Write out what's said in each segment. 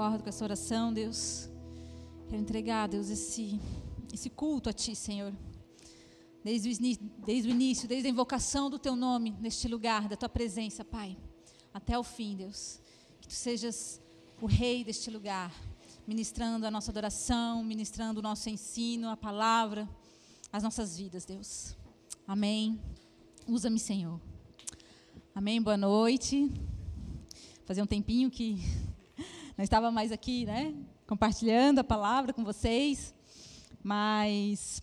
concordo com essa oração, Deus. Quero entregar, Deus, esse, esse culto a Ti, Senhor. Desde o, desde o início, desde a invocação do Teu nome neste lugar, da Tua presença, Pai, até o fim, Deus. Que Tu sejas o Rei deste lugar, ministrando a nossa adoração, ministrando o nosso ensino, a palavra, as nossas vidas, Deus. Amém. Usa-me, Senhor. Amém. Boa noite. Fazia um tempinho que não estava mais aqui, né, compartilhando a palavra com vocês, mas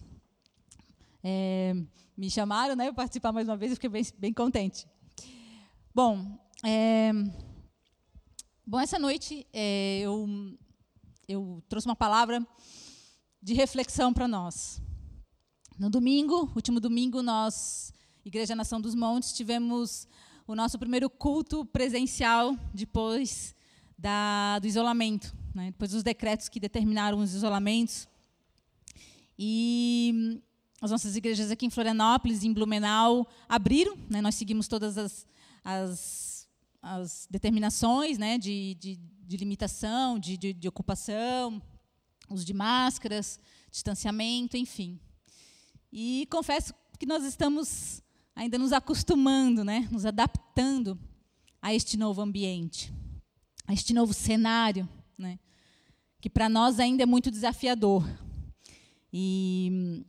é, me chamaram, né, para participar mais uma vez, eu fiquei bem, bem contente. Bom, é, bom, essa noite é, eu, eu trouxe uma palavra de reflexão para nós. No domingo, último domingo, nós, Igreja Nação dos Montes, tivemos o nosso primeiro culto presencial depois da, do isolamento, né? depois dos decretos que determinaram os isolamentos. E as nossas igrejas aqui em Florianópolis, em Blumenau, abriram. Né? Nós seguimos todas as, as, as determinações né? de, de, de limitação, de, de, de ocupação, uso de máscaras, distanciamento, enfim. E confesso que nós estamos ainda nos acostumando, né, nos adaptando a este novo ambiente, a este novo cenário, né, que para nós ainda é muito desafiador. E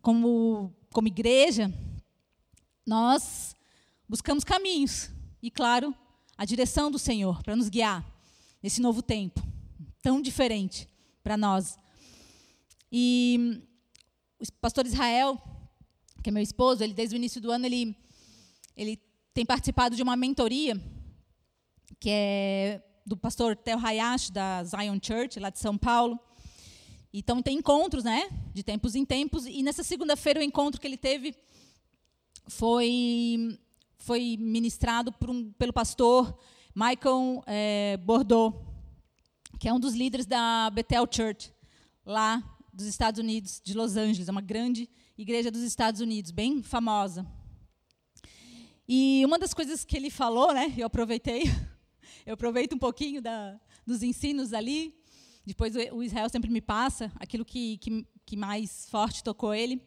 como como igreja, nós buscamos caminhos e, claro, a direção do Senhor para nos guiar nesse novo tempo tão diferente para nós. E o pastor Israel que é meu esposo, ele desde o início do ano ele ele tem participado de uma mentoria que é do pastor Theo Hayashi da Zion Church lá de São Paulo. Então tem encontros, né, de tempos em tempos e nessa segunda-feira o encontro que ele teve foi foi ministrado um, pelo pastor Michael é, Bordeaux, que é um dos líderes da Bethel Church lá dos Estados Unidos, de Los Angeles, é uma grande igreja dos Estados Unidos, bem famosa. E uma das coisas que ele falou, né, eu aproveitei, eu aproveito um pouquinho da, dos ensinos ali, depois o Israel sempre me passa aquilo que, que, que mais forte tocou ele.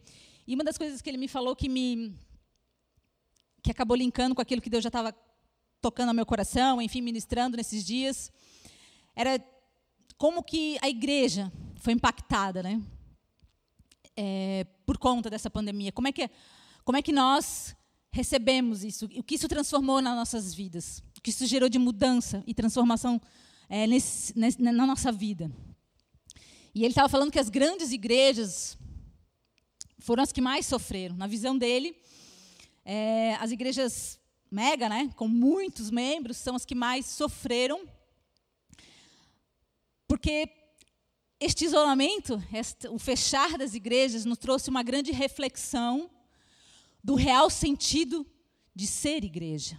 E uma das coisas que ele me falou que me que acabou linkando com aquilo que Deus já estava tocando ao meu coração, enfim, ministrando nesses dias, era como que a igreja foi impactada, né? é, por conta dessa pandemia? Como é que, como é que nós recebemos isso? O que isso transformou nas nossas vidas? Que isso gerou de mudança e transformação é, nesse, nesse, na nossa vida? E ele estava falando que as grandes igrejas foram as que mais sofreram. Na visão dele, é, as igrejas mega, né, com muitos membros, são as que mais sofreram, porque este isolamento, este, o fechar das igrejas, nos trouxe uma grande reflexão do real sentido de ser igreja.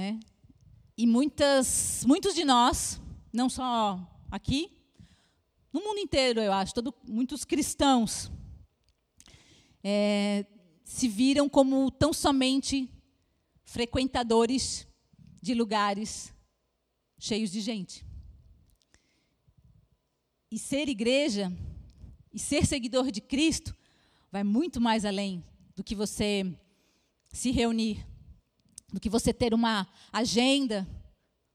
É. E muitas, muitos de nós, não só aqui, no mundo inteiro, eu acho, todo, muitos cristãos é, se viram como tão somente frequentadores de lugares cheios de gente. E ser igreja e ser seguidor de Cristo vai muito mais além do que você se reunir, do que você ter uma agenda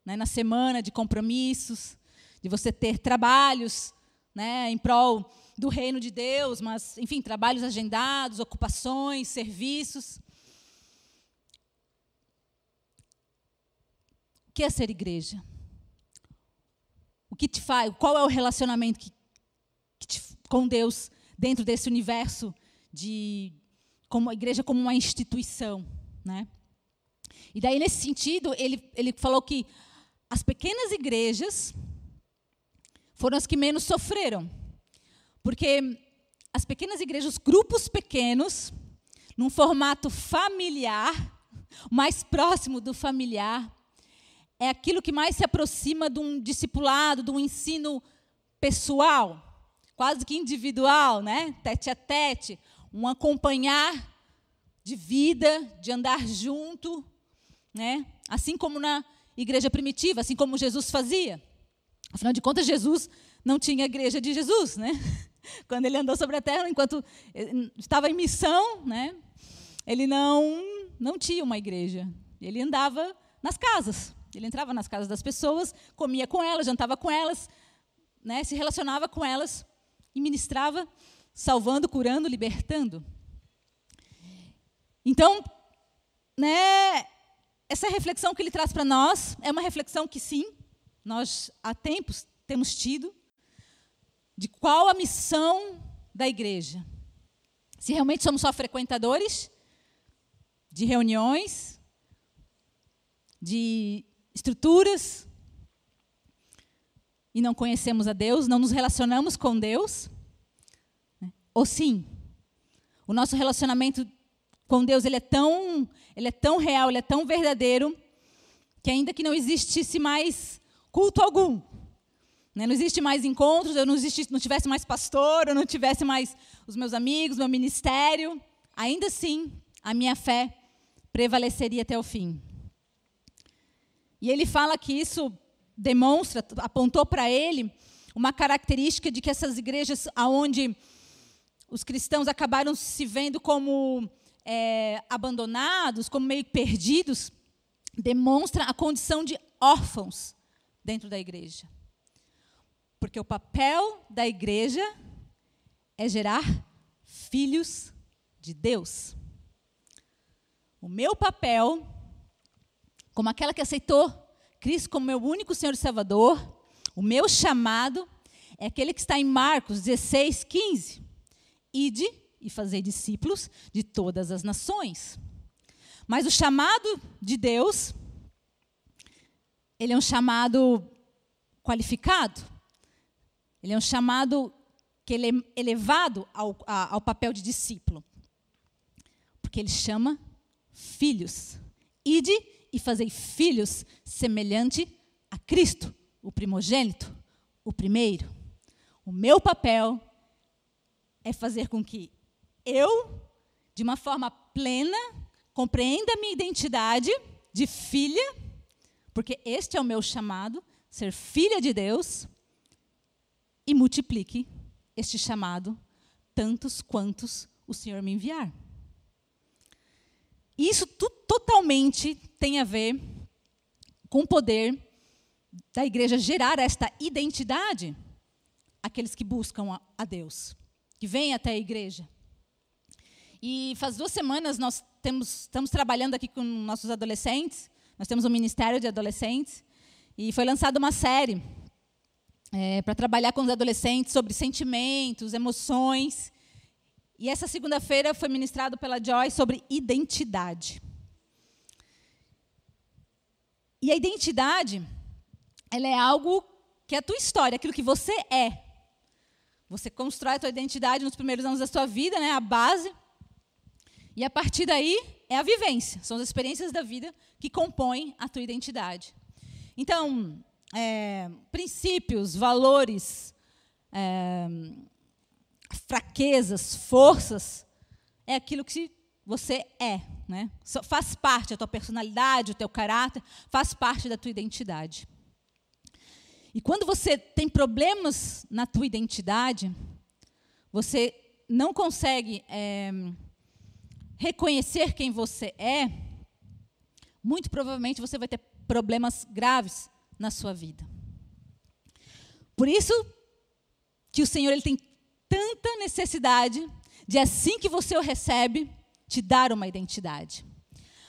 né, na semana de compromissos, de você ter trabalhos né, em prol do reino de Deus, mas, enfim, trabalhos agendados, ocupações, serviços. O que é ser igreja? O que te faz? Qual é o relacionamento que, que te, com Deus dentro desse universo de como a igreja como uma instituição, né? E daí nesse sentido ele ele falou que as pequenas igrejas foram as que menos sofreram, porque as pequenas igrejas, grupos pequenos, num formato familiar, mais próximo do familiar, é aquilo que mais se aproxima de um discipulado, de um ensino pessoal, quase que individual, né? Tete a tete, um acompanhar de vida, de andar junto, né? Assim como na igreja primitiva, assim como Jesus fazia. Afinal de contas, Jesus não tinha igreja de Jesus, né? Quando ele andou sobre a terra, enquanto eh, estava em missão, né? Ele não não tinha uma igreja. Ele andava nas casas. Ele entrava nas casas das pessoas, comia com elas, jantava com elas, né? Se relacionava com elas e ministrava, salvando, curando, libertando. Então, né, essa reflexão que ele traz para nós é uma reflexão que, sim, nós há tempos temos tido, de qual a missão da igreja. Se realmente somos só frequentadores de reuniões, de estruturas, e não conhecemos a Deus, não nos relacionamos com Deus, né? ou sim, o nosso relacionamento com Deus ele é tão, ele é tão real, ele é tão verdadeiro que ainda que não existisse mais culto algum, né, não existe mais encontros, eu não, existisse, não tivesse mais pastor, eu não tivesse mais os meus amigos, meu ministério, ainda assim a minha fé prevaleceria até o fim. E ele fala que isso demonstra, apontou para ele uma característica de que essas igrejas aonde os cristãos acabaram se vendo como é, abandonados, como meio perdidos, demonstra a condição de órfãos dentro da igreja. Porque o papel da igreja é gerar filhos de Deus. O meu papel, como aquela que aceitou Cristo como meu único Senhor e Salvador, o meu chamado é aquele que está em Marcos 16, 15. Ide e fazer discípulos de todas as nações. Mas o chamado de Deus, ele é um chamado qualificado. Ele é um chamado que ele é elevado ao, ao papel de discípulo. Porque ele chama filhos. Ide e fazei filhos semelhante a Cristo, o primogênito, o primeiro. O meu papel é fazer com que eu, de uma forma plena, compreenda a minha identidade de filha, porque este é o meu chamado, ser filha de Deus, e multiplique este chamado tantos quantos o Senhor me enviar. Isso totalmente tem a ver com o poder da igreja gerar esta identidade àqueles que buscam a Deus, que vêm até a igreja. E faz duas semanas nós temos, estamos trabalhando aqui com nossos adolescentes. Nós temos um ministério de adolescentes. E foi lançada uma série é, para trabalhar com os adolescentes sobre sentimentos, emoções. E essa segunda-feira foi ministrado pela Joy sobre identidade. E a identidade, ela é algo que é a tua história, aquilo que você é. Você constrói a tua identidade nos primeiros anos da sua vida, né, a base. E a partir daí é a vivência, são as experiências da vida que compõem a tua identidade. Então, é, princípios, valores, é, fraquezas, forças, é aquilo que você é. Né? Faz parte da tua personalidade, o teu caráter, faz parte da tua identidade. E quando você tem problemas na tua identidade, você não consegue é, reconhecer quem você é, muito provavelmente você vai ter problemas graves na sua vida. Por isso que o Senhor ele tem tanta necessidade de assim que você o recebe, te dar uma identidade.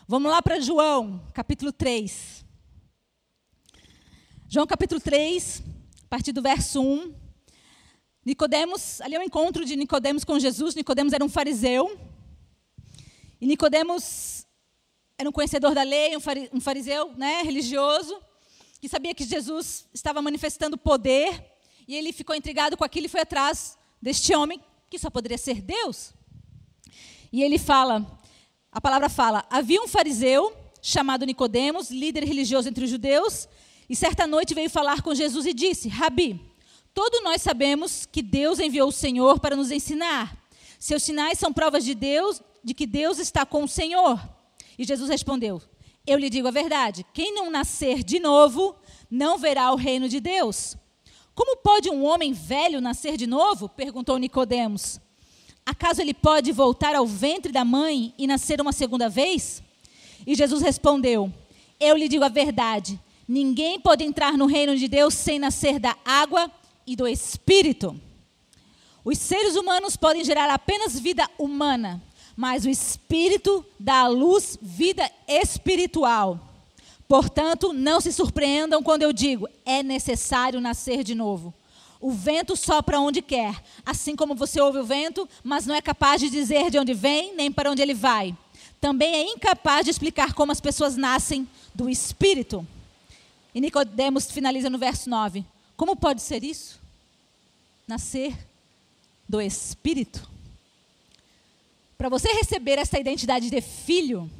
Vamos lá para João, capítulo 3. João capítulo 3, a partir do verso 1. Nicodemos, ali é o encontro de Nicodemos com Jesus. Nicodemos era um fariseu. E Nicodemos era um conhecedor da lei, um fariseu né, religioso, que sabia que Jesus estava manifestando poder, e ele ficou intrigado com aquilo e foi atrás deste homem, que só poderia ser Deus. E ele fala, a palavra fala, havia um fariseu chamado Nicodemos, líder religioso entre os judeus, e certa noite veio falar com Jesus e disse: Rabi, todos nós sabemos que Deus enviou o Senhor para nos ensinar. Seus sinais são provas de Deus, de que Deus está com o Senhor. E Jesus respondeu: Eu lhe digo a verdade: quem não nascer de novo não verá o reino de Deus. Como pode um homem velho nascer de novo? perguntou Nicodemos. Acaso ele pode voltar ao ventre da mãe e nascer uma segunda vez? E Jesus respondeu: Eu lhe digo a verdade: ninguém pode entrar no reino de Deus sem nascer da água e do espírito. Os seres humanos podem gerar apenas vida humana, mas o espírito dá à luz vida espiritual. Portanto, não se surpreendam quando eu digo: é necessário nascer de novo. O vento sopra onde quer, assim como você ouve o vento, mas não é capaz de dizer de onde vem nem para onde ele vai. Também é incapaz de explicar como as pessoas nascem do espírito. E Nicodemos finaliza no verso 9. Como pode ser isso? Nascer do espírito? Para você receber essa identidade de filho,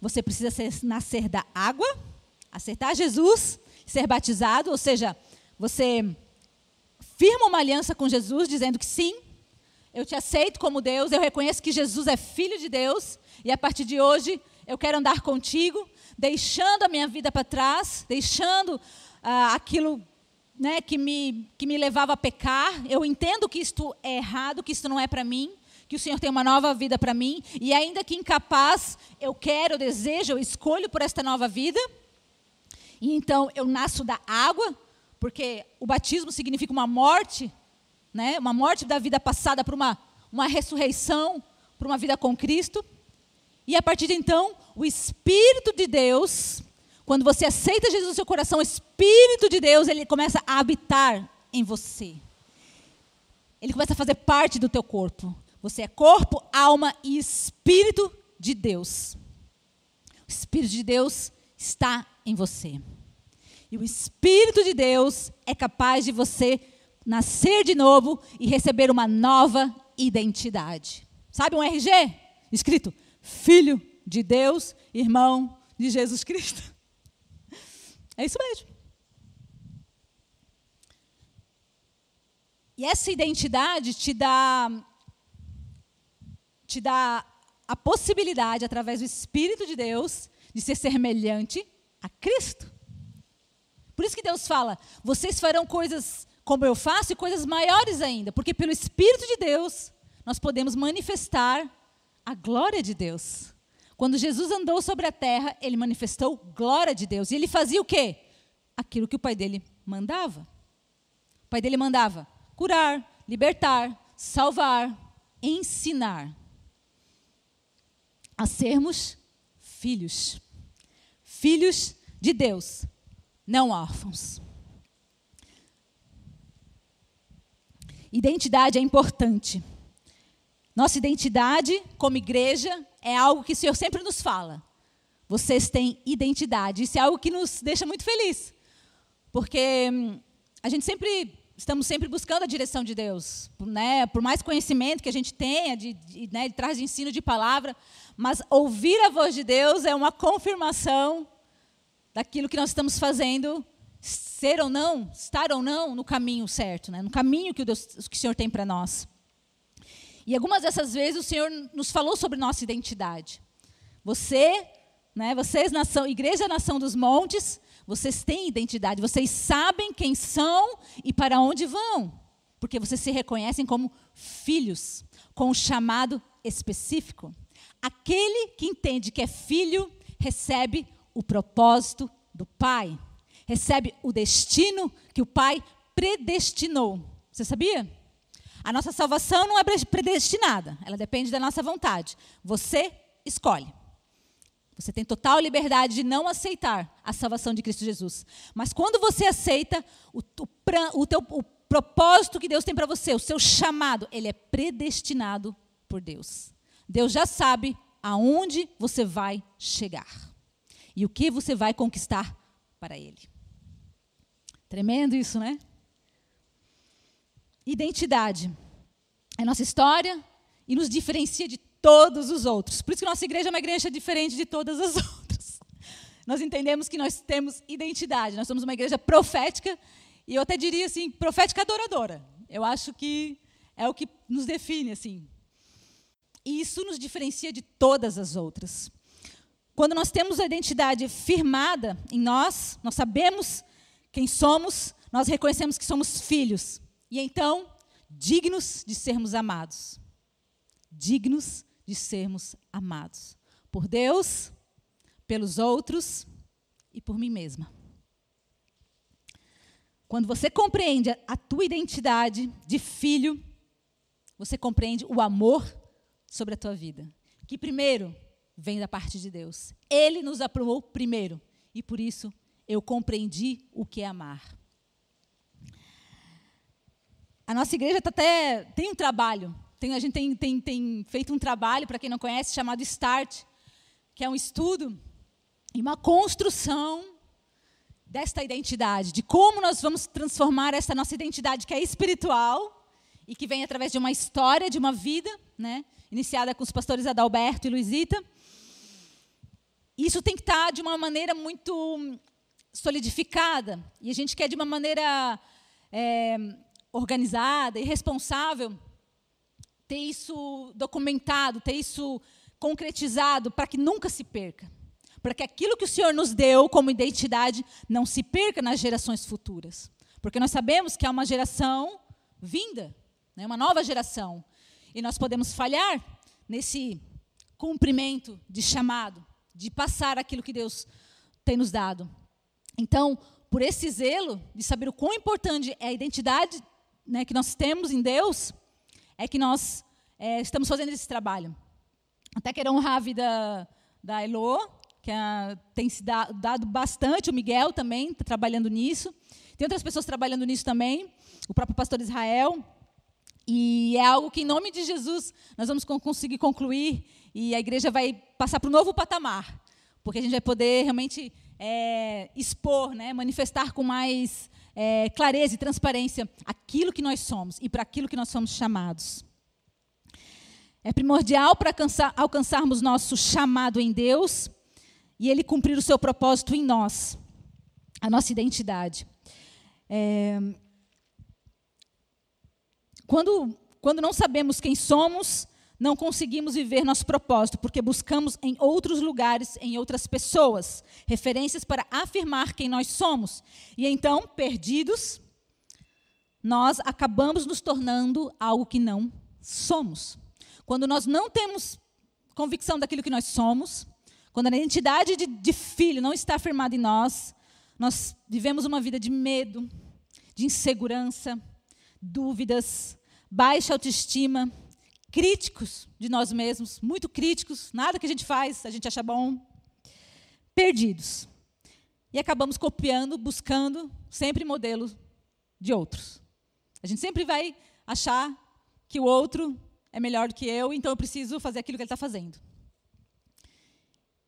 você precisa ser, nascer da água, aceitar Jesus, ser batizado, ou seja, você firma uma aliança com Jesus, dizendo que sim, eu te aceito como Deus, eu reconheço que Jesus é filho de Deus, e a partir de hoje eu quero andar contigo, deixando a minha vida para trás, deixando ah, aquilo né, que, me, que me levava a pecar. Eu entendo que isto é errado, que isto não é para mim, que o Senhor tem uma nova vida para mim, e ainda que incapaz, eu quero, eu desejo, eu escolho por esta nova vida. E então eu nasço da água, porque o batismo significa uma morte, né? uma morte da vida passada para uma, uma ressurreição, para uma vida com Cristo. E a partir de então, o Espírito de Deus, quando você aceita Jesus no seu coração, o Espírito de Deus, ele começa a habitar em você. Ele começa a fazer parte do teu corpo. Você é corpo, alma e espírito de Deus. O Espírito de Deus está em você. E o Espírito de Deus é capaz de você nascer de novo e receber uma nova identidade. Sabe um RG? Escrito: Filho de Deus, irmão de Jesus Cristo. É isso mesmo. E essa identidade te dá te dá a possibilidade, através do Espírito de Deus, de ser semelhante a Cristo. Por isso que Deus fala: vocês farão coisas como eu faço e coisas maiores ainda, porque pelo Espírito de Deus nós podemos manifestar a glória de Deus. Quando Jesus andou sobre a terra, ele manifestou glória de Deus. E ele fazia o quê? Aquilo que o pai dele mandava. O pai dele mandava curar, libertar, salvar, ensinar a sermos filhos. Filhos de Deus, não órfãos. Identidade é importante. Nossa identidade como igreja é algo que o Senhor sempre nos fala. Vocês têm identidade. Isso é algo que nos deixa muito feliz. Porque hum, a gente sempre estamos sempre buscando a direção de Deus, né? Por mais conhecimento que a gente tenha, de, de, né, de traz de ensino de palavra, mas ouvir a voz de Deus é uma confirmação daquilo que nós estamos fazendo, ser ou não, estar ou não no caminho certo, né? no caminho que o, Deus, que o Senhor tem para nós. E algumas dessas vezes o Senhor nos falou sobre nossa identidade. Você, né, vocês, nação, Igreja Nação dos Montes, vocês têm identidade, vocês sabem quem são e para onde vão, porque vocês se reconhecem como filhos, com um chamado específico. Aquele que entende que é filho recebe o propósito do Pai, recebe o destino que o Pai predestinou. Você sabia? A nossa salvação não é predestinada, ela depende da nossa vontade. Você escolhe. Você tem total liberdade de não aceitar a salvação de Cristo Jesus. Mas quando você aceita, o, o, o, teu, o propósito que Deus tem para você, o seu chamado, ele é predestinado por Deus. Deus já sabe aonde você vai chegar e o que você vai conquistar para Ele. Tremendo isso, né? Identidade é nossa história e nos diferencia de todos os outros. Por isso que nossa igreja é uma igreja diferente de todas as outras. Nós entendemos que nós temos identidade, nós somos uma igreja profética, e eu até diria assim, profética adoradora. Eu acho que é o que nos define assim. E isso nos diferencia de todas as outras. quando nós temos a identidade firmada em nós, nós sabemos quem somos, nós reconhecemos que somos filhos. E então, dignos de sermos amados. Dignos de sermos amados. Por Deus, pelos outros e por mim mesma. Quando você compreende a tua identidade de filho, você compreende o amor sobre a tua vida. Que primeiro vem da parte de Deus. Ele nos aprovou primeiro. E por isso eu compreendi o que é amar. A nossa igreja tá até tem um trabalho. Tem, a gente tem, tem, tem feito um trabalho, para quem não conhece, chamado START, que é um estudo e uma construção desta identidade, de como nós vamos transformar essa nossa identidade que é espiritual e que vem através de uma história, de uma vida, né, iniciada com os pastores Adalberto e Luizita. Isso tem que estar de uma maneira muito solidificada e a gente quer de uma maneira é, organizada e responsável, ter isso documentado, ter isso concretizado para que nunca se perca. Para que aquilo que o Senhor nos deu como identidade não se perca nas gerações futuras. Porque nós sabemos que é uma geração vinda, né, uma nova geração. E nós podemos falhar nesse cumprimento de chamado, de passar aquilo que Deus tem nos dado. Então, por esse zelo de saber o quão importante é a identidade né, que nós temos em Deus, é que nós é, estamos fazendo esse trabalho. Até quero honrar a vida da Elo, que é, tem se dado bastante, o Miguel também está trabalhando nisso. Tem outras pessoas trabalhando nisso também, o próprio pastor Israel. E é algo que, em nome de Jesus, nós vamos conseguir concluir e a igreja vai passar para um novo patamar, porque a gente vai poder realmente é, expor, né, manifestar com mais é, clareza e transparência aquilo que nós somos e para aquilo que nós somos chamados. É primordial para alcançar, alcançarmos nosso chamado em Deus e Ele cumprir o seu propósito em nós, a nossa identidade. É, quando, quando não sabemos quem somos, não conseguimos viver nosso propósito, porque buscamos em outros lugares, em outras pessoas, referências para afirmar quem nós somos. E então, perdidos, nós acabamos nos tornando algo que não somos. Quando nós não temos convicção daquilo que nós somos, quando a identidade de, de filho não está afirmada em nós, nós vivemos uma vida de medo, de insegurança, dúvidas, baixa autoestima, críticos de nós mesmos, muito críticos, nada que a gente faz a gente acha bom, perdidos. E acabamos copiando, buscando sempre modelos de outros. A gente sempre vai achar que o outro é melhor do que eu, então eu preciso fazer aquilo que ele está fazendo.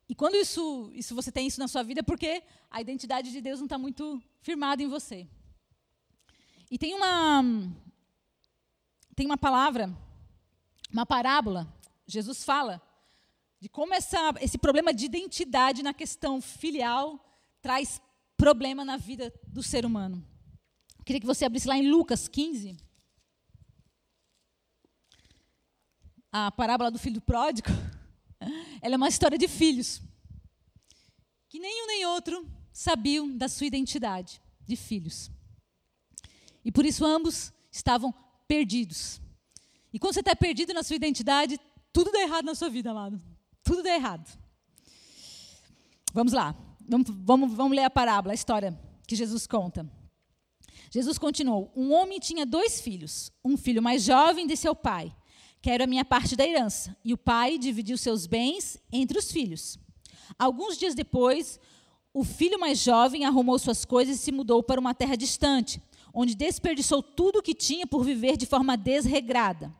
E quando isso, isso você tem isso na sua vida, é porque a identidade de Deus não está muito firmada em você. E tem uma tem uma palavra uma parábola, Jesus fala de como essa, esse problema de identidade na questão filial traz problema na vida do ser humano. Eu queria que você abrisse lá em Lucas 15. A parábola do filho pródigo. Ela é uma história de filhos. Que nenhum nem outro sabiam da sua identidade de filhos. E por isso ambos estavam perdidos. E quando você está perdido na sua identidade, tudo dá errado na sua vida, amado. Tudo dá errado. Vamos lá. Vamos, vamos, vamos ler a parábola, a história que Jesus conta. Jesus continuou: Um homem tinha dois filhos. Um filho mais jovem de seu pai, quero a minha parte da herança. E o pai dividiu seus bens entre os filhos. Alguns dias depois, o filho mais jovem arrumou suas coisas e se mudou para uma terra distante, onde desperdiçou tudo o que tinha por viver de forma desregrada.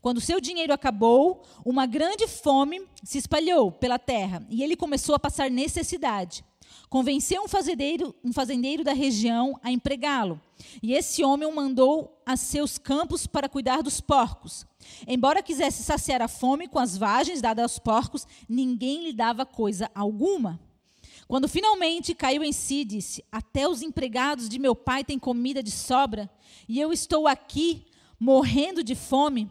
Quando seu dinheiro acabou, uma grande fome se espalhou pela terra e ele começou a passar necessidade. Convenceu um fazendeiro, um fazendeiro da região a empregá-lo. E esse homem o mandou a seus campos para cuidar dos porcos. Embora quisesse saciar a fome com as vagens dadas aos porcos, ninguém lhe dava coisa alguma. Quando finalmente caiu em si, disse: Até os empregados de meu pai têm comida de sobra, e eu estou aqui morrendo de fome.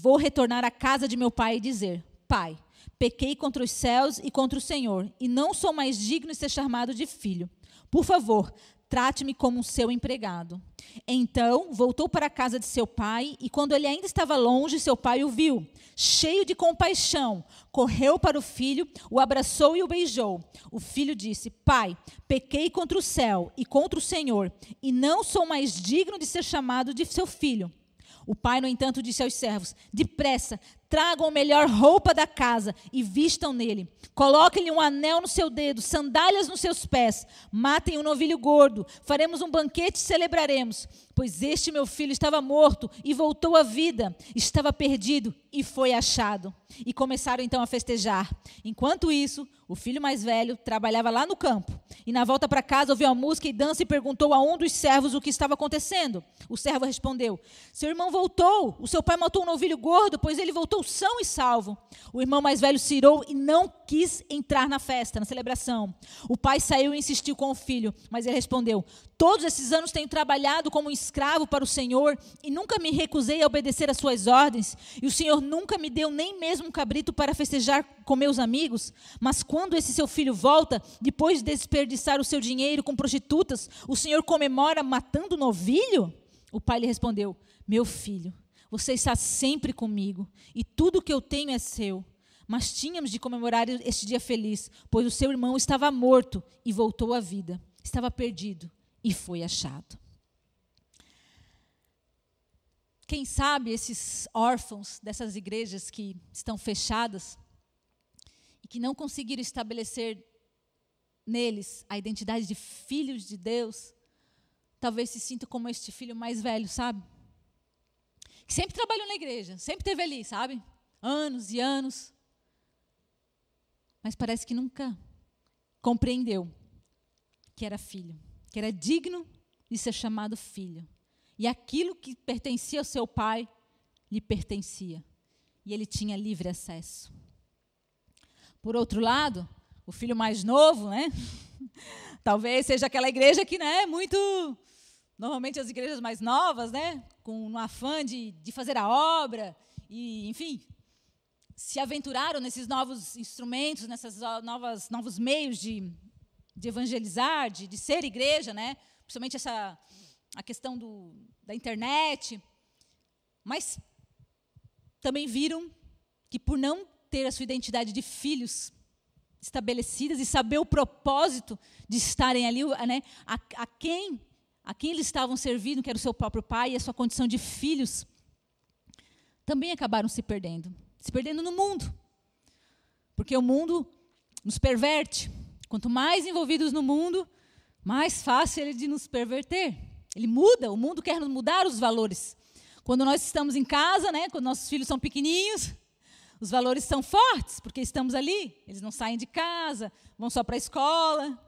Vou retornar à casa de meu pai e dizer: Pai, Pequei contra os céus e contra o Senhor, e não sou mais digno de ser chamado de filho. Por favor, trate-me como um seu empregado. Então voltou para a casa de seu pai, e quando ele ainda estava longe, seu pai o viu. Cheio de compaixão, correu para o filho, o abraçou e o beijou. O filho disse: Pai, pequei contra o céu e contra o Senhor, e não sou mais digno de ser chamado de seu filho. O pai, no entanto, disse aos servos: Depressa, tragam a melhor roupa da casa e vistam nele. Coloquem-lhe um anel no seu dedo, sandálias nos seus pés. Matem um novilho gordo. Faremos um banquete e celebraremos. Pois este meu filho estava morto e voltou à vida. Estava perdido e foi achado. E começaram então a festejar. Enquanto isso, o filho mais velho trabalhava lá no campo. E na volta para casa ouviu a música e dança e perguntou a um dos servos o que estava acontecendo. O servo respondeu: Seu irmão voltou. O seu pai matou um novilho gordo, pois ele voltou são e salvo. O irmão mais velho se irou e não quis entrar na festa, na celebração. O pai saiu e insistiu com o filho, mas ele respondeu: Todos esses anos tenho trabalhado como escravo para o Senhor e nunca me recusei a obedecer às suas ordens. E o Senhor nunca me deu nem mesmo um cabrito para festejar com meus amigos. Mas quando esse seu filho volta, depois de desperdiçar o seu dinheiro com prostitutas, o Senhor comemora matando o novilho? O pai lhe respondeu: Meu filho, você está sempre comigo e tudo que eu tenho é seu. Mas tínhamos de comemorar este dia feliz, pois o seu irmão estava morto e voltou à vida. Estava perdido e foi achado. Quem sabe esses órfãos dessas igrejas que estão fechadas e que não conseguiram estabelecer neles a identidade de filhos de Deus, talvez se sintam como este filho mais velho, sabe? Que sempre trabalhou na igreja, sempre teve ali, sabe? Anos e anos. Mas parece que nunca compreendeu que era filho que era digno de ser chamado filho. E aquilo que pertencia ao seu pai lhe pertencia. E ele tinha livre acesso. Por outro lado, o filho mais novo, né? Talvez seja aquela igreja que, né, muito normalmente as igrejas mais novas, né, com um afã de, de fazer a obra e, enfim, se aventuraram nesses novos instrumentos, nesses novas novos meios de, de evangelizar, de, de ser igreja, né? Principalmente essa a questão do, da internet. Mas também viram que por não ter a sua identidade de filhos estabelecidas e saber o propósito de estarem ali, né, a, a quem a quem eles estavam servindo, que era o seu próprio pai, e a sua condição de filhos, também acabaram se perdendo. Se perdendo no mundo. Porque o mundo nos perverte. Quanto mais envolvidos no mundo, mais fácil ele de nos perverter. Ele muda, o mundo quer mudar os valores. Quando nós estamos em casa, né, quando nossos filhos são pequenininhos, os valores são fortes, porque estamos ali. Eles não saem de casa, vão só para a escola.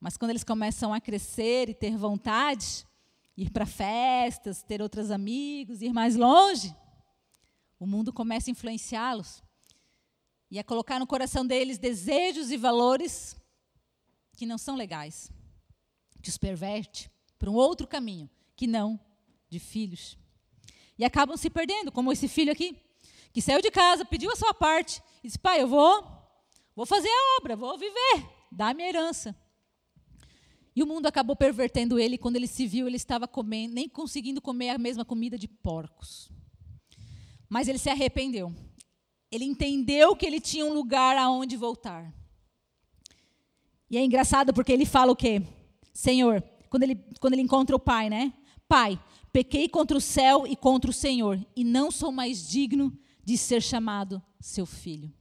Mas quando eles começam a crescer e ter vontade, ir para festas, ter outros amigos, ir mais longe, o mundo começa a influenciá-los e a colocar no coração deles desejos e valores que não são legais, que os perverte para um outro caminho, que não de filhos. E acabam se perdendo, como esse filho aqui, que saiu de casa, pediu a sua parte, e disse: Pai, eu vou, vou fazer a obra, vou viver, dá minha herança. E o mundo acabou pervertendo ele, quando ele se viu, ele estava comendo, nem conseguindo comer a mesma comida de porcos. Mas ele se arrependeu. Ele entendeu que ele tinha um lugar aonde voltar. E é engraçado porque ele fala o quê? Senhor, quando ele, quando ele encontra o pai, né? Pai, pequei contra o céu e contra o Senhor, e não sou mais digno de ser chamado seu filho.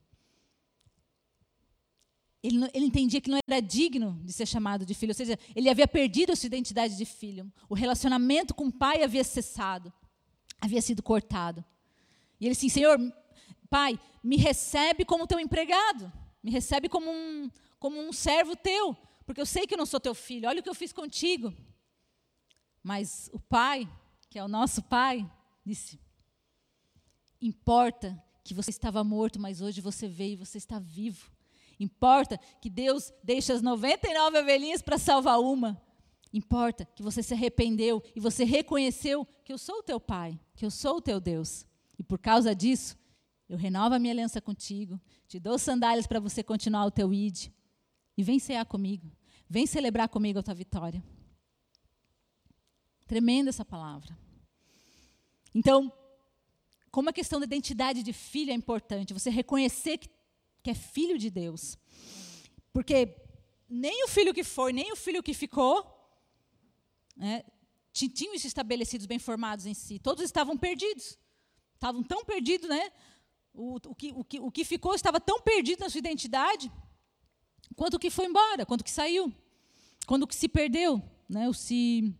Ele, ele, entendia que não era digno de ser chamado de filho, ou seja, ele havia perdido a sua identidade de filho. O relacionamento com o pai havia cessado, havia sido cortado. E ele disse: Senhor, pai, me recebe como teu empregado, me recebe como um, como um servo teu, porque eu sei que eu não sou teu filho, olha o que eu fiz contigo. Mas o pai, que é o nosso pai, disse: Importa que você estava morto, mas hoje você veio e você está vivo. Importa que Deus deixa as 99 ovelhinhas para salvar uma. Importa que você se arrependeu e você reconheceu que eu sou o teu pai, que eu sou o teu Deus. E por causa disso, eu renovo a minha aliança contigo, te dou sandálias para você continuar o teu id, e vem cear comigo, vem celebrar comigo a tua vitória. Tremenda essa palavra. Então, como a questão da identidade de filho é importante, você reconhecer que, que é filho de Deus. Porque nem o filho que foi, nem o filho que ficou, né, tinham se estabelecidos bem formados em si. Todos estavam perdidos. Estavam tão perdidos, né? O, o, que, o, que, o que ficou estava tão perdido na sua identidade, quanto o que foi embora, quanto o que saiu, quando o que se perdeu, né? o se,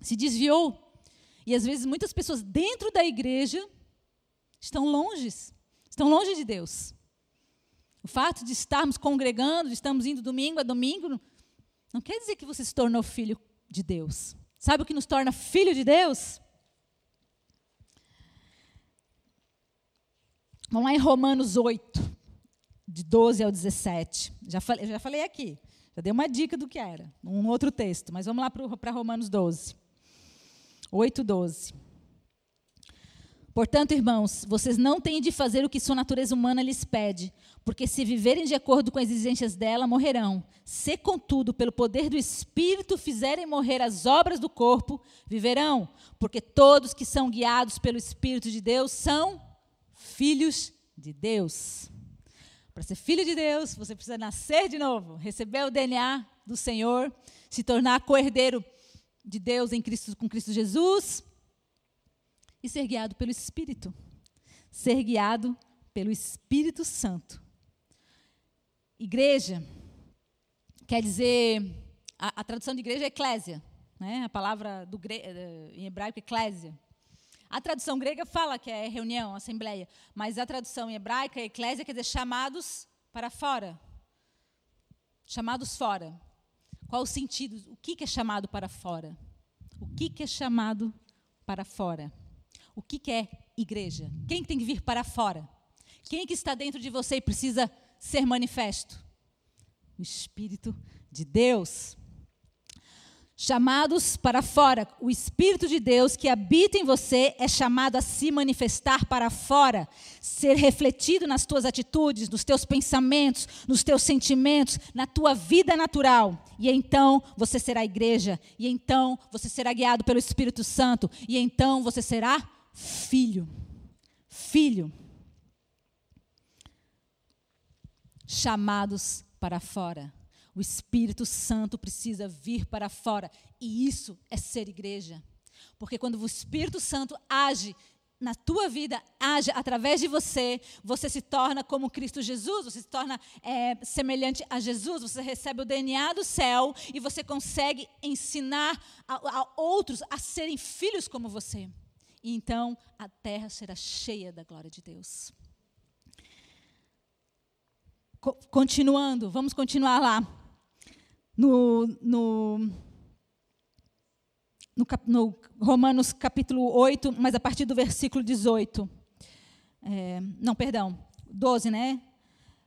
se desviou. E às vezes muitas pessoas dentro da igreja estão longe, estão longe de Deus. O fato de estarmos congregando, de estarmos indo domingo a domingo, não quer dizer que você se tornou filho de Deus. Sabe o que nos torna filho de Deus? Vamos lá em Romanos 8, de 12 ao 17. Já falei, já falei aqui, já dei uma dica do que era, um outro texto, mas vamos lá para Romanos 12. 8, 12. Portanto, irmãos, vocês não têm de fazer o que sua natureza humana lhes pede, porque se viverem de acordo com as exigências dela, morrerão. Se, contudo, pelo poder do Espírito fizerem morrer as obras do corpo, viverão, porque todos que são guiados pelo Espírito de Deus são filhos de Deus. Para ser filho de Deus, você precisa nascer de novo, receber o DNA do Senhor, se tornar co-herdeiro de Deus em Cristo, com Cristo Jesus e ser guiado pelo Espírito. Ser guiado pelo Espírito Santo. Igreja quer dizer, a, a tradução de igreja é eclésia, né? a palavra do, eh, em hebraico, eclésia. A tradução grega fala que é reunião, assembleia, mas a tradução em hebraica, eclésia, quer dizer chamados para fora. Chamados fora. Qual o sentido? O que é chamado para fora? O que é chamado para fora? O que, é igreja? Quem tem que vir para fora? Quem que está dentro de você e precisa ser manifesto? O Espírito de Deus. Chamados para fora, o Espírito de Deus que habita em você é chamado a se manifestar para fora, ser refletido nas tuas atitudes, nos teus pensamentos, nos teus sentimentos, na tua vida natural. E então você será igreja, e então você será guiado pelo Espírito Santo, e então você será filho. Filho. Chamados para fora. O Espírito Santo precisa vir para fora. E isso é ser igreja. Porque quando o Espírito Santo age na tua vida, age através de você, você se torna como Cristo Jesus, você se torna é, semelhante a Jesus, você recebe o DNA do céu e você consegue ensinar a, a outros a serem filhos como você e então a terra será cheia da glória de Deus. Co continuando, vamos continuar lá. No, no, no, no, Romanos capítulo 8, mas a partir do versículo 18. É, não, perdão, 12, né?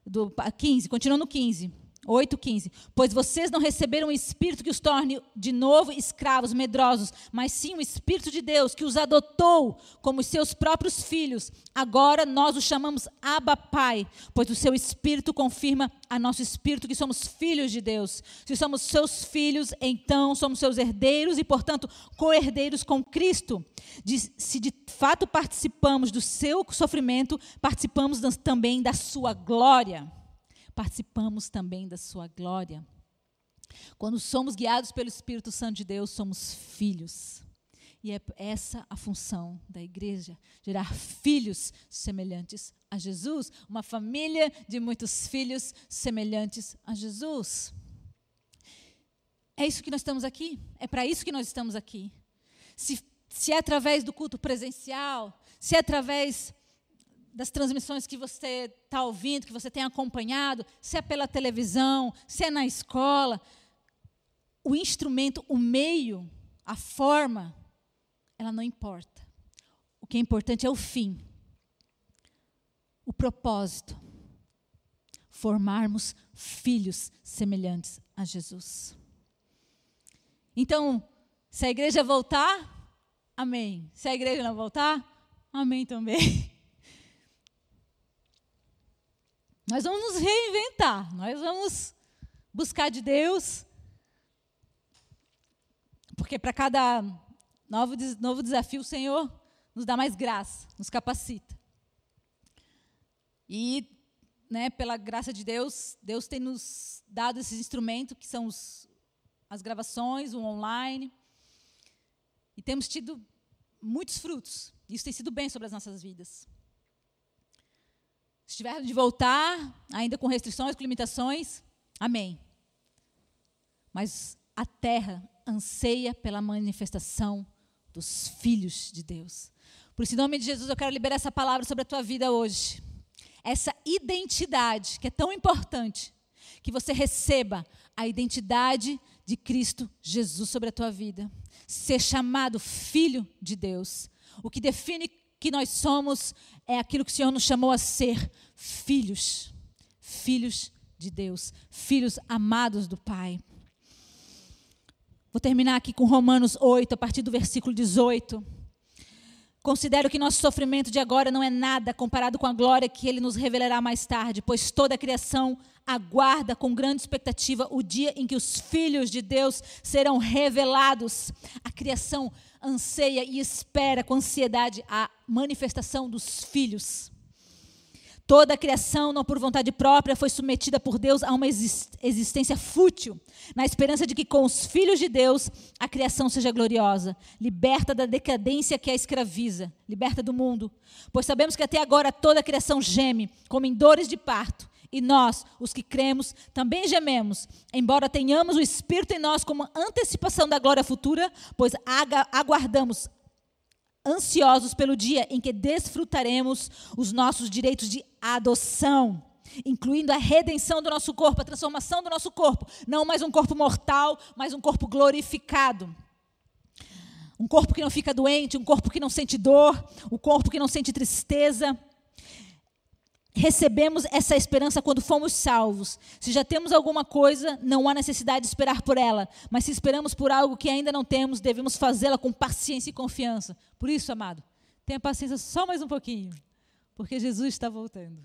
Do 15, continuando no 15. 8,15. Pois vocês não receberam um espírito que os torne de novo escravos, medrosos, mas sim o Espírito de Deus que os adotou como seus próprios filhos. Agora nós os chamamos Abba Pai, pois o seu Espírito confirma a nosso espírito que somos filhos de Deus. Se somos seus filhos, então somos seus herdeiros e, portanto, co-herdeiros com Cristo. Se de fato participamos do seu sofrimento, participamos também da sua glória participamos também da sua glória. Quando somos guiados pelo Espírito Santo de Deus, somos filhos. E é essa a função da igreja: gerar filhos semelhantes a Jesus, uma família de muitos filhos semelhantes a Jesus. É isso que nós estamos aqui, é para isso que nós estamos aqui. Se, se é através do culto presencial, se é através das transmissões que você está ouvindo, que você tem acompanhado, se é pela televisão, se é na escola, o instrumento, o meio, a forma, ela não importa. O que é importante é o fim, o propósito. Formarmos filhos semelhantes a Jesus. Então, se a igreja voltar, amém. Se a igreja não voltar, amém também. Nós vamos nos reinventar, nós vamos buscar de Deus, porque para cada novo, novo desafio o Senhor nos dá mais graça, nos capacita. E, né, pela graça de Deus, Deus tem nos dado esses instrumentos que são os, as gravações, o online. E temos tido muitos frutos. Isso tem sido bem sobre as nossas vidas. Se tiver de voltar, ainda com restrições, com limitações, amém. Mas a terra anseia pela manifestação dos filhos de Deus. Por isso, em nome de Jesus, eu quero liberar essa palavra sobre a tua vida hoje. Essa identidade que é tão importante, que você receba a identidade de Cristo Jesus sobre a tua vida. Ser chamado filho de Deus. O que define que nós somos é aquilo que o Senhor nos chamou a ser: filhos. Filhos de Deus. Filhos amados do Pai. Vou terminar aqui com Romanos 8, a partir do versículo 18. Considero que nosso sofrimento de agora não é nada comparado com a glória que ele nos revelará mais tarde, pois toda a criação aguarda com grande expectativa o dia em que os filhos de Deus serão revelados. A criação anseia e espera com ansiedade a manifestação dos filhos. Toda a criação, não por vontade própria, foi submetida por Deus a uma existência fútil, na esperança de que com os filhos de Deus a criação seja gloriosa, liberta da decadência que a escraviza, liberta do mundo. Pois sabemos que até agora toda a criação geme, como em dores de parto, e nós, os que cremos, também gememos, embora tenhamos o Espírito em nós como antecipação da glória futura, pois aguardamos ansiosos pelo dia em que desfrutaremos os nossos direitos de adoção, incluindo a redenção do nosso corpo, a transformação do nosso corpo, não mais um corpo mortal, mas um corpo glorificado. Um corpo que não fica doente, um corpo que não sente dor, um corpo que não sente tristeza. Recebemos essa esperança quando fomos salvos. Se já temos alguma coisa, não há necessidade de esperar por ela. Mas se esperamos por algo que ainda não temos, devemos fazê-la com paciência e confiança. Por isso, amado, tenha paciência só mais um pouquinho porque Jesus está voltando.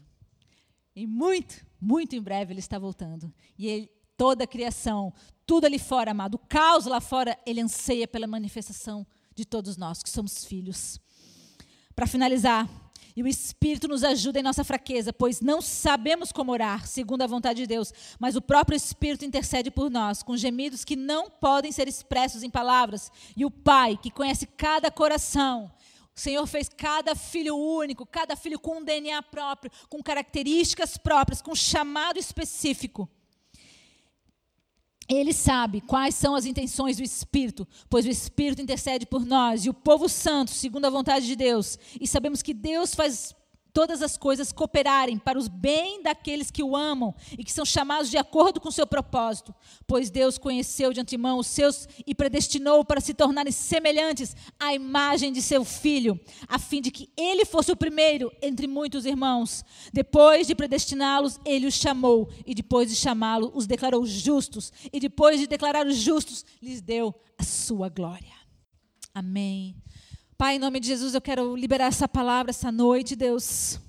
E muito, muito em breve ele está voltando. E ele, toda a criação, tudo ali fora, amado, o caos lá fora, ele anseia pela manifestação de todos nós que somos filhos. Para finalizar, e o Espírito nos ajuda em nossa fraqueza, pois não sabemos como orar, segundo a vontade de Deus, mas o próprio Espírito intercede por nós, com gemidos que não podem ser expressos em palavras. E o Pai, que conhece cada coração, o Senhor fez cada filho único, cada filho com um DNA próprio, com características próprias, com um chamado específico. Ele sabe quais são as intenções do Espírito, pois o Espírito intercede por nós e o povo santo, segundo a vontade de Deus. E sabemos que Deus faz todas as coisas cooperarem para os bem daqueles que o amam e que são chamados de acordo com o seu propósito. Pois Deus conheceu de antemão os seus e predestinou para se tornarem semelhantes à imagem de seu filho, a fim de que ele fosse o primeiro entre muitos irmãos. Depois de predestiná-los, ele os chamou, e depois de chamá-los, os declarou justos, e depois de declarar os justos, lhes deu a sua glória. Amém. Pai, em nome de Jesus, eu quero liberar essa palavra essa noite, Deus.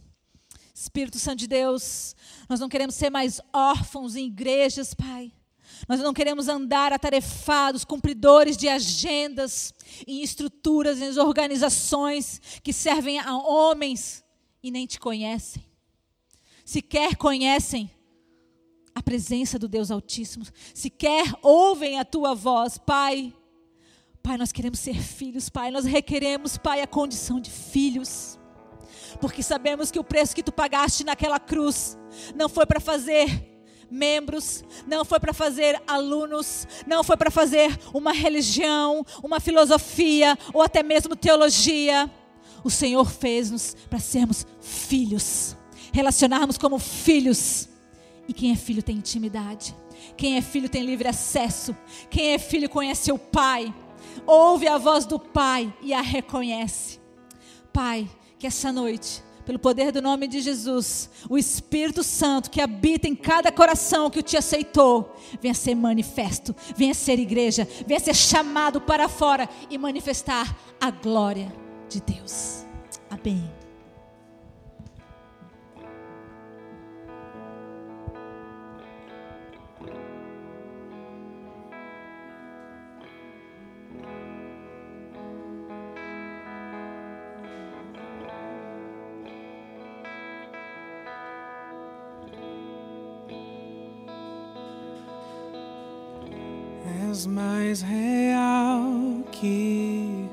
Espírito Santo de Deus, nós não queremos ser mais órfãos em igrejas, Pai. Nós não queremos andar atarefados, cumpridores de agendas, em estruturas, em organizações que servem a homens e nem te conhecem. Sequer conhecem a presença do Deus Altíssimo, sequer ouvem a tua voz, Pai. Pai, nós queremos ser filhos, Pai. Nós requeremos, Pai, a condição de filhos. Porque sabemos que o preço que tu pagaste naquela cruz não foi para fazer membros, não foi para fazer alunos, não foi para fazer uma religião, uma filosofia ou até mesmo teologia. O Senhor fez-nos para sermos filhos, relacionarmos como filhos. E quem é filho tem intimidade. Quem é filho tem livre acesso. Quem é filho conhece o Pai ouve a voz do Pai e a reconhece. Pai, que essa noite, pelo poder do nome de Jesus, o Espírito Santo que habita em cada coração que o te aceitou, venha ser manifesto, venha ser igreja, venha ser chamado para fora e manifestar a glória de Deus. Amém. És mais real que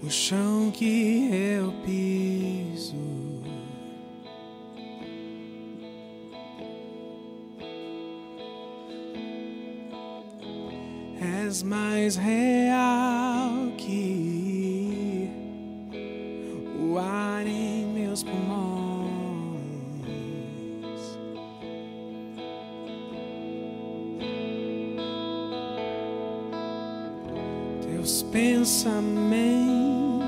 o chão que eu piso. És mais real pensamentos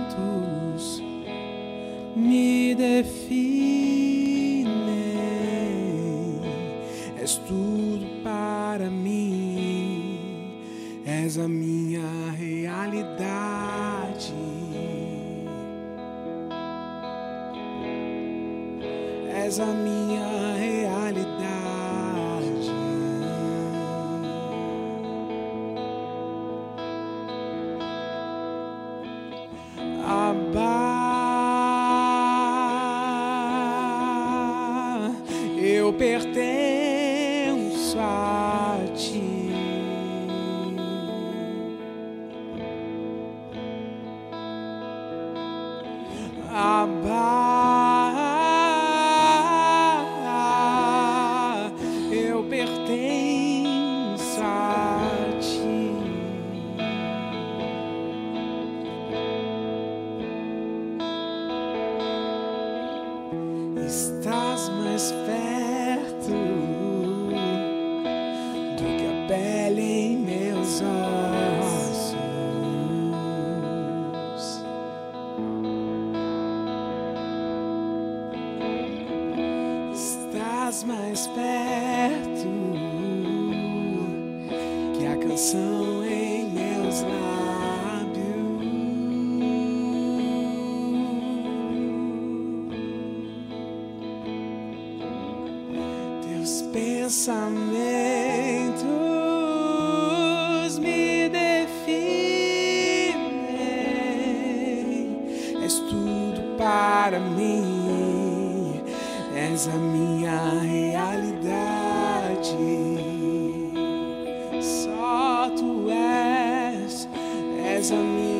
me definem. Eu para mim. És a minha realidade. Só tu és, és a minha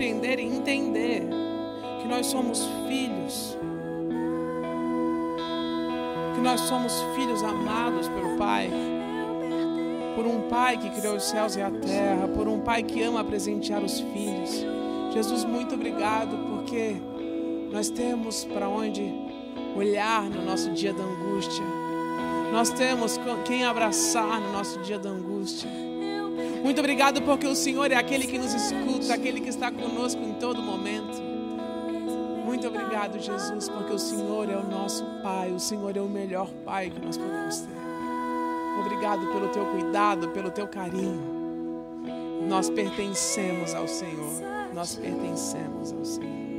compreender e entender que nós somos filhos. Que nós somos filhos amados pelo Pai. Por um Pai que criou os céus e a terra. Por um Pai que ama presentear os filhos. Jesus, muito obrigado porque nós temos para onde olhar no nosso dia da angústia. Nós temos quem abraçar no nosso dia da angústia. Muito obrigado porque o Senhor é aquele que nos escuta, aquele que está conosco em todo momento. Muito obrigado, Jesus, porque o Senhor é o nosso Pai, o Senhor é o melhor Pai que nós podemos ter. Obrigado pelo teu cuidado, pelo teu carinho. Nós pertencemos ao Senhor. Nós pertencemos ao Senhor.